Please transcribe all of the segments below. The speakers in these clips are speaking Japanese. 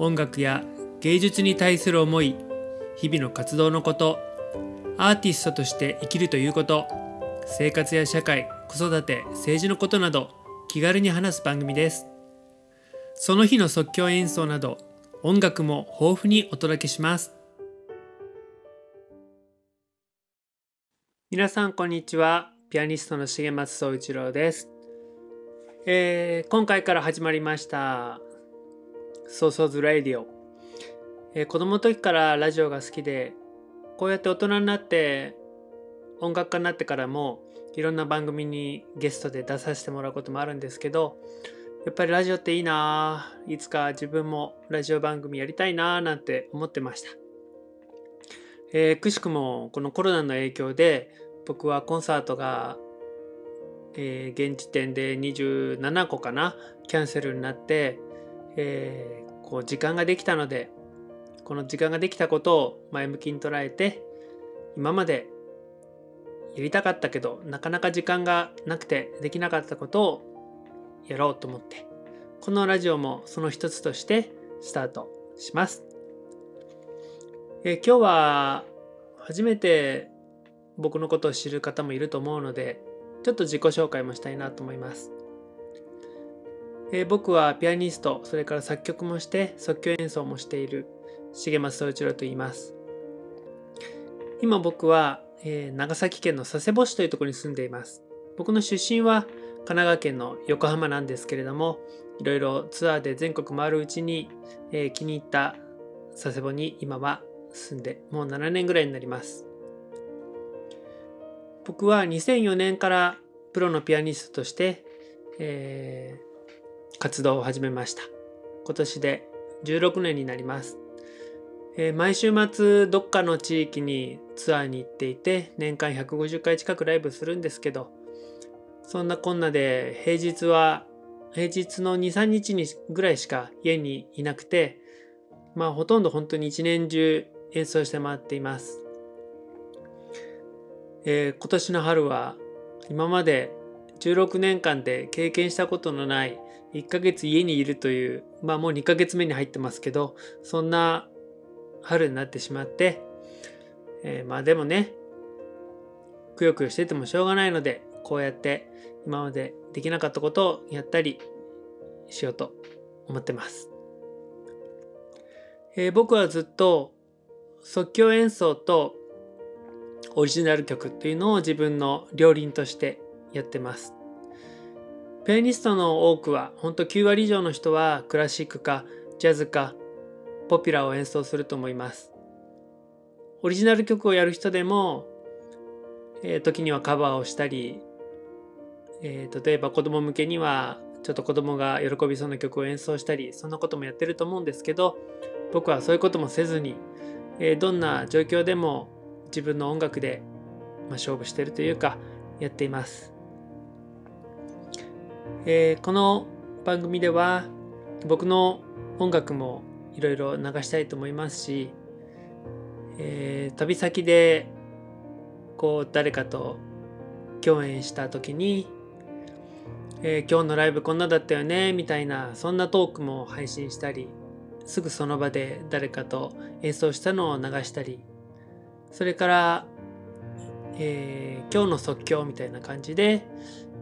音楽や芸術に対する思い日々の活動のことアーティストとして生きるということ生活や社会子育て政治のことなど気軽に話す番組です。その日の即興演奏など音楽も豊富にお届けします。皆さんこんにちは。ピアニストの重松総一郎です。えー今回から始まりました「ソーソーズ・ラディオ」えー子供の時からラジオが好きでこうやって大人になって音楽家になってからもいろんな番組にゲストで出させてもらうこともあるんですけどやっぱりラジオっていいないつか自分もラジオ番組やりたいななんて思ってました、えーくしくもこのコロナの影響で僕はコンサートがえー現時点で27個かなキャンセルになって、えーこう時間ができたのでこの時間ができたことを前向きに捉えて今までやりたかったけどなかなか時間がなくてできなかったことをやろうと思ってこのラジオもその一つとしてスタートします。えー今日は初めて僕のことを知る方もいると思うのでちょっと自己紹介もしたいなと思います。えー僕はピアニスト、それから作曲もして即興演奏もしている重松総一郎と言います。今僕は、えー長崎県の佐世保市というところに住んでいます。僕の出身は神奈川県の横浜なんですけれども、いろいろツアーで全国回るうちに、えー気に入った佐世保に今は住んでもう7年ぐらいになります。僕は2004年からプロのピアニストとして、えー活動を始めました。今年で16年になります、えー毎週末どっかの地域にツアーに行っていて年間150回近くライブするんですけどそんなこんなで平日は平日の23日にぐらいしか家にいなくてまあほとんど本当に一年中演奏して回っています。えー今年の春は今まで16年間で経験したことのない1ヶ月家にいるというまあもう2ヶ月目に入ってますけどそんな春になってしまって、えーまあでもねくよくよしててもしょうがないのでこうやって今までできなかったことをやったりしようと思ってます、えー僕はずっと即興演奏とオリジナル曲っていうのを自分の両輪としてやってます。ピアニストの多くは、ほんと9割以上の人はクラシックかジャズかポピュラーを演奏すると思います。オリジナル曲をやる人でも、えー時にはカバーをしたり、えー例えば子供向けにはちょっと子供が喜びそうな曲を演奏したり、そんなこともやってると思うんですけど、僕はそういうこともせずに、えーどんな状況でも自分の音楽で、まあ、勝負してるというかやっています、えーこの番組では僕の音楽もいろいろ流したいと思いますし、えー旅先でこう誰かと共演した時に、えー今日のライブこんなだったよねみたいなそんなトークも配信したりすぐその場で誰かと演奏したのを流したりそれから、えー今日の即興みたいな感じで、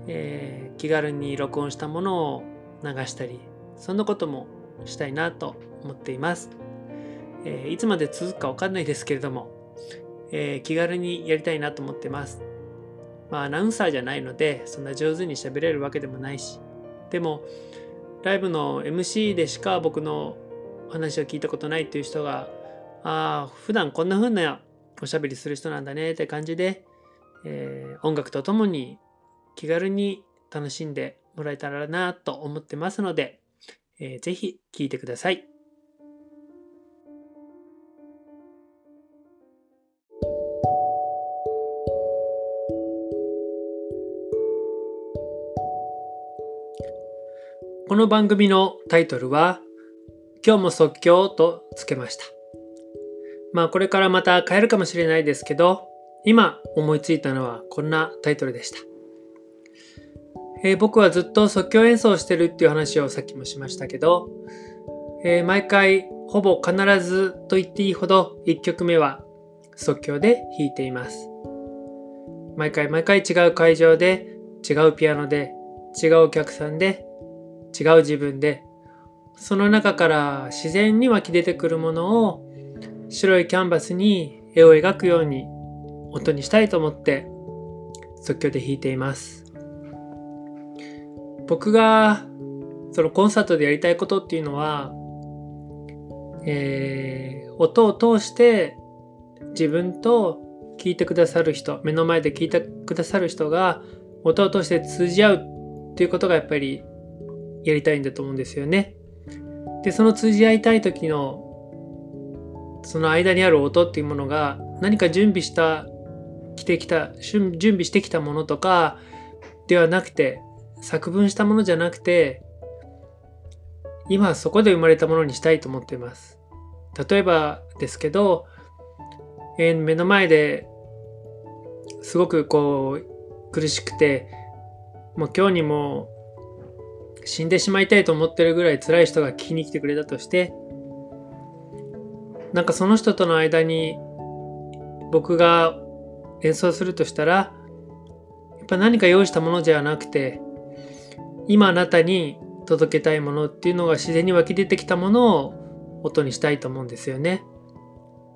えー気軽に録音したものを流したりそんなこともしたいなと思っています、えーいつまで続くかわかんないですけれども、えー気軽にやりたいなと思ってます。まあアナウンサーじゃないのでそんな上手に喋れるわけでもないし。でもライブの MC でしか僕の話を聞いたことないっていう人がああ普段こんな風なおしゃべりする人なんだねって感じで、えー音楽とともに気軽に楽しんでもらえたらなと思ってますので、えー、ぜひ聴いてください。この番組のタイトルは「今日も即興」とつけましたまあこれからまた変えるかもしれないですけど今思いついたのはこんなタイトルでしたえー、僕はずっと即興演奏してるっていう話をさっきもしましたけど、えー、毎回ほぼ必ずと言っていいほど1曲目は即興で弾いています。毎回毎回違う会場で違うピアノで違うお客さんで違う自分でその中から自然に湧き出てくるものを白いキャンバスに絵を描くように音にしたいと思って即興で弾いています。僕がそのコンサートでやりたいことっていうのは、えー、音を通して自分と聞いてくださる人目の前で聞いてくださる人が音を通して通じ合うっていうことがやっぱりやりたいんだと思うんですよね。でその通じ合いたい時のその間にある音っていうものが何か準備した着てきた準備してきたものとかではなくて作文したものじゃなくて今そこで生まれたものにしたいと思っています。例えばですけど、えー、目の前ですごくこう苦しくてもう今日にも死んでしまいたいと思ってるぐらい辛い人が聞きに来てくれたとしてなんかその人との間に僕が演奏するとしたらやっぱ何か用意したものじゃなくて今あなたに届けたいものっていうのが自然に湧き出てきたものを音にしたいと思うんですよね。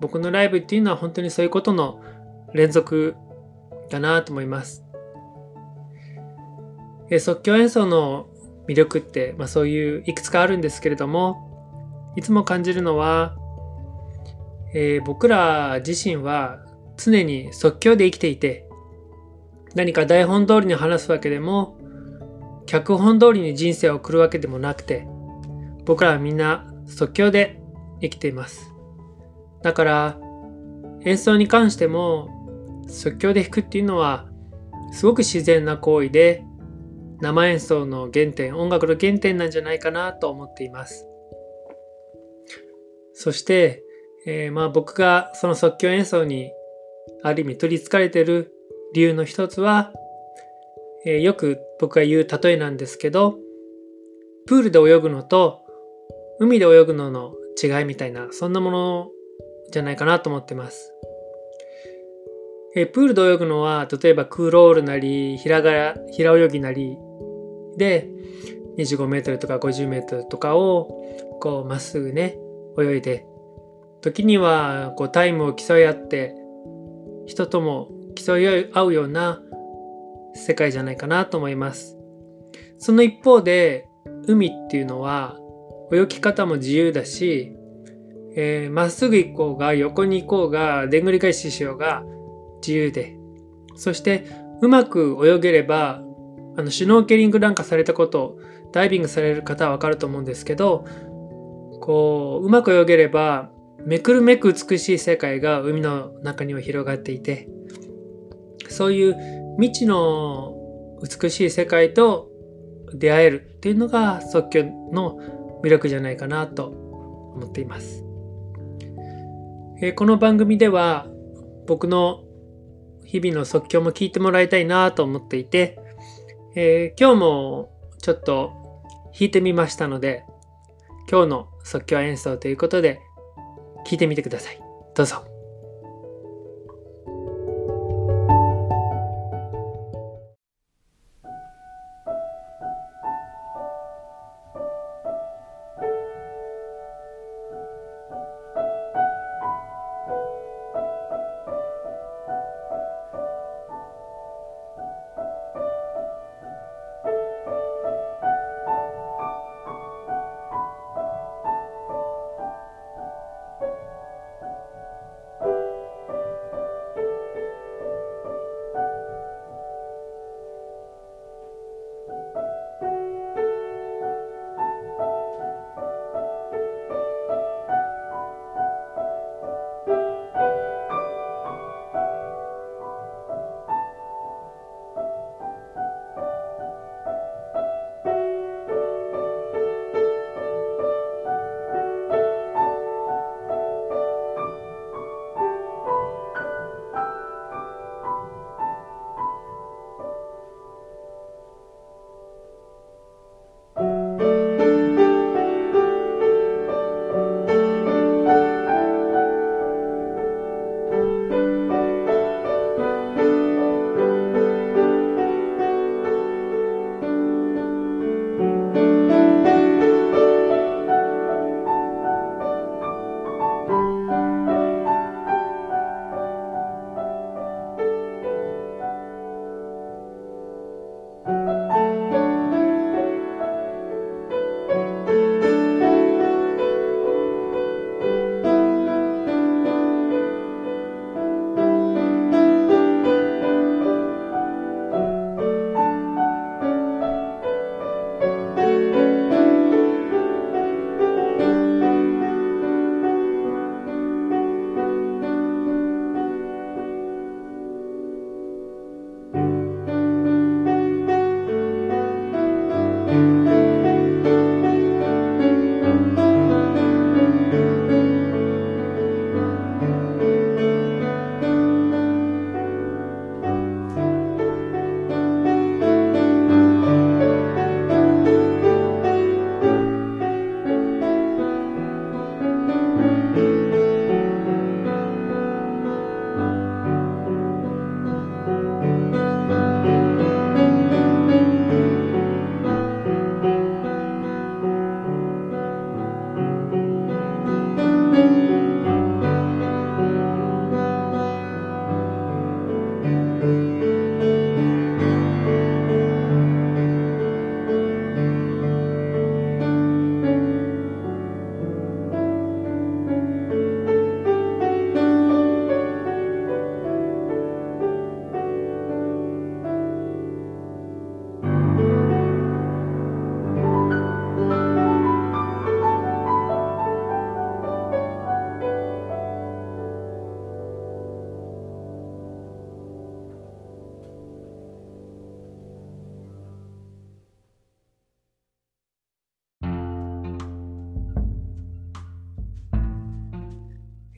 僕のライブっていうのは本当にそういうことの連続だなと思います。え即興演奏の魅力って、まあ、そういういくつかあるんですけれどもいつも感じるのは、えー、僕ら自身は常に即興で生きていて何か台本通りに話すわけでも脚本通りに人生を送るわけでもなくて、僕らはみんな即興で生きています。だから、演奏に関しても即興で弾くっていうのはすごく自然な行為で生演奏の原点音楽の原点なんじゃないかなと思っていますそして、えー、まあ僕がその即興演奏にある意味取りつかれてる理由の一つはえー、よく僕が言う例えなんですけど、プールで泳ぐのと海で泳ぐのの違いみたいな、そんなものじゃないかなと思ってます。えー、プールで泳ぐのは、例えばクーロールなり、平が平泳ぎなりで、25メートルとか50メートルとかを、こう、まっすぐね、泳いで、時には、こう、タイムを競い合って、人とも競い合うような世界じゃないかなと思います。その一方で海っていうのは泳ぎ方も自由だしま、えー、っすぐ行こうが横に行こうがでんぐり返ししようが自由でそしてうまく泳げればあのシュノーケリングなんかされたことダイビングされる方はわかると思うんですけどこううまく泳げればめくるめく美しい世界が海の中には広がっていてそういう未知の美しい世界と出会えるっていうのが即興の魅力じゃないかなと思っています。え、この番組では僕の日々の即興も聞いてもらいたいなと思っていて、えー、今日もちょっと弾いてみましたので今日の即興演奏ということで聞いてみてください。どうぞ。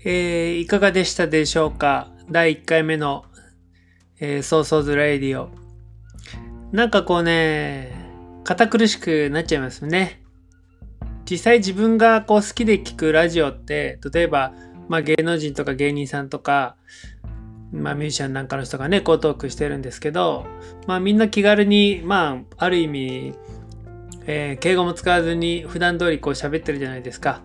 えー、いかがでしたでしょうか？第1回目の、えー、ソーソーズラディオ。なんかこうね、堅苦しくなっちゃいますね。実際自分がこう好きで聞くラジオって、例えば、まあ、芸能人とか芸人さんとか、まあ、ミュージシャンなんかの人がね、こうトークしてるんですけど、まあ、みんな気軽に、まあ、ある意味、えー、敬語も使わずに普段通りこう喋ってるじゃないですか。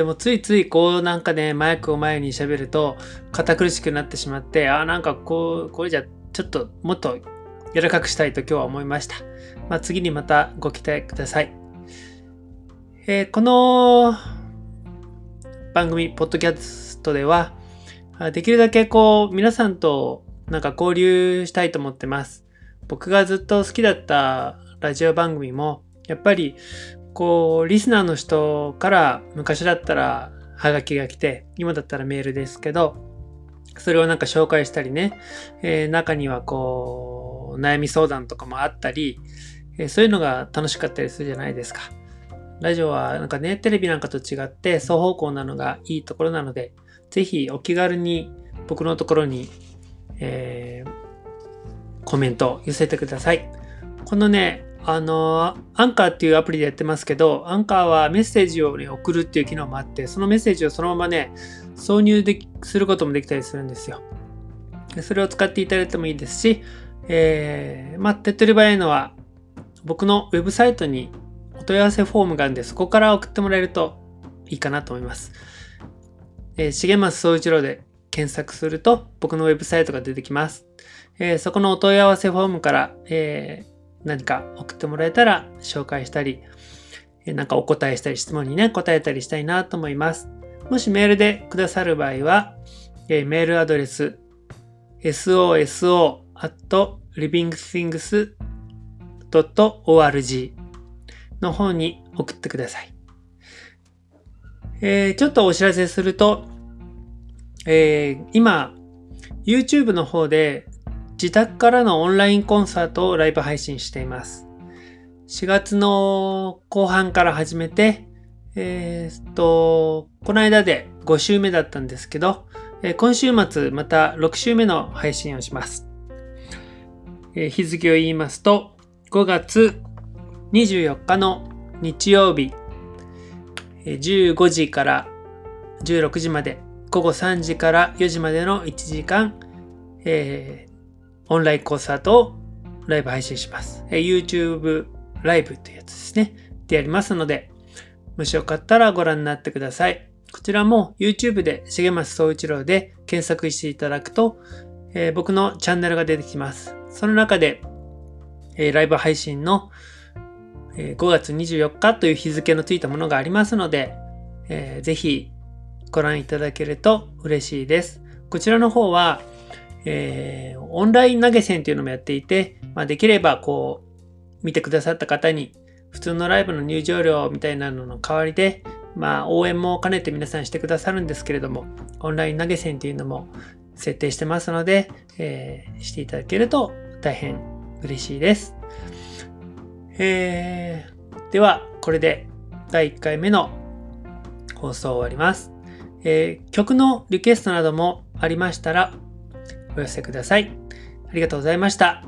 でもついついこうなんかね、マイクを前に喋ると堅苦しくなってしまって、ああ、なんかこう、これじゃちょっともっと柔らかくしたいと今日は思いました。まあ、次にまたご期待ください。えー、この番組、ポッドキャストでは、できるだけこう、皆さんとなんか交流したいと思ってます。僕がずっと好きだったラジオ番組も、やっぱり、こう、リスナーの人から昔だったらハガキが来て、今だったらメールですけど、それをなんか紹介したりね、えー、中にはこう、悩み相談とかもあったり、えー、そういうのが楽しかったりするじゃないですか。ラジオはなんかね、テレビなんかと違って双方向なのがいいところなので、ぜひお気軽に僕のところに、えー、コメント寄せてください。このね、あの、アンカーっていうアプリでやってますけど、アンカーはメッセージを、ね、送るっていう機能もあって、そのメッセージをそのままね、挿入できすることもできたりするんですよ。それを使っていただいてもいいですし、えー、まあ、手っ取り早いのは、僕のウェブサイトにお問い合わせフォームがあるんで、そこから送ってもらえるといいかなと思います。えー、重松総一郎で検索すると僕のウェブサイトが出てきます。えー、そこのお問い合わせフォームから、えー、何か送ってもらえたら紹介したり、え、なんかお答えしたり質問にね、答えたりしたいなと思います。もしメールでくださる場合は、え、メールアドレス soso.livingthings.org の方に送ってください。えー、ちょっとお知らせすると、えー、今、YouTube の方で自宅からのオンラインコンサートをライブ配信しています。4月の後半から始めて、えー、っと、この間で5週目だったんですけど、え、今週末また6週目の配信をします。え、日付を言いますと、5月24日の日曜日、15時から16時まで、午後3時から4時までの1時間、えー、オンラインコンサートをライブ配信します。え、YouTube ライブというやつですね。でやりますので、もしよかったらご覧になってください。こちらも YouTube で重松総一郎で検索していただくと、えー、僕のチャンネルが出てきます。その中で、えー、ライブ配信のえ5月24日という日付のついたものがありますので、えー、ぜひご覧いただけると嬉しいです。こちらの方は、えー、オンライン投げ銭というのもやっていて、まあ、できればこう、見てくださった方に普通のライブの入場料みたいなのの代わりで、まあ、応援も兼ねて皆さんしてくださるんですけれども、オンライン投げ銭というのも設定してますので、えー、していただけると大変嬉しいです。えー、では、これで第1回目の放送を終わります。えー、曲のリクエストなどもありましたらお寄せください。ありがとうございました。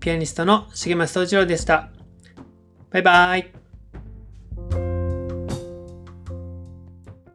ピアニストの重松総一郎でした。バイバイ。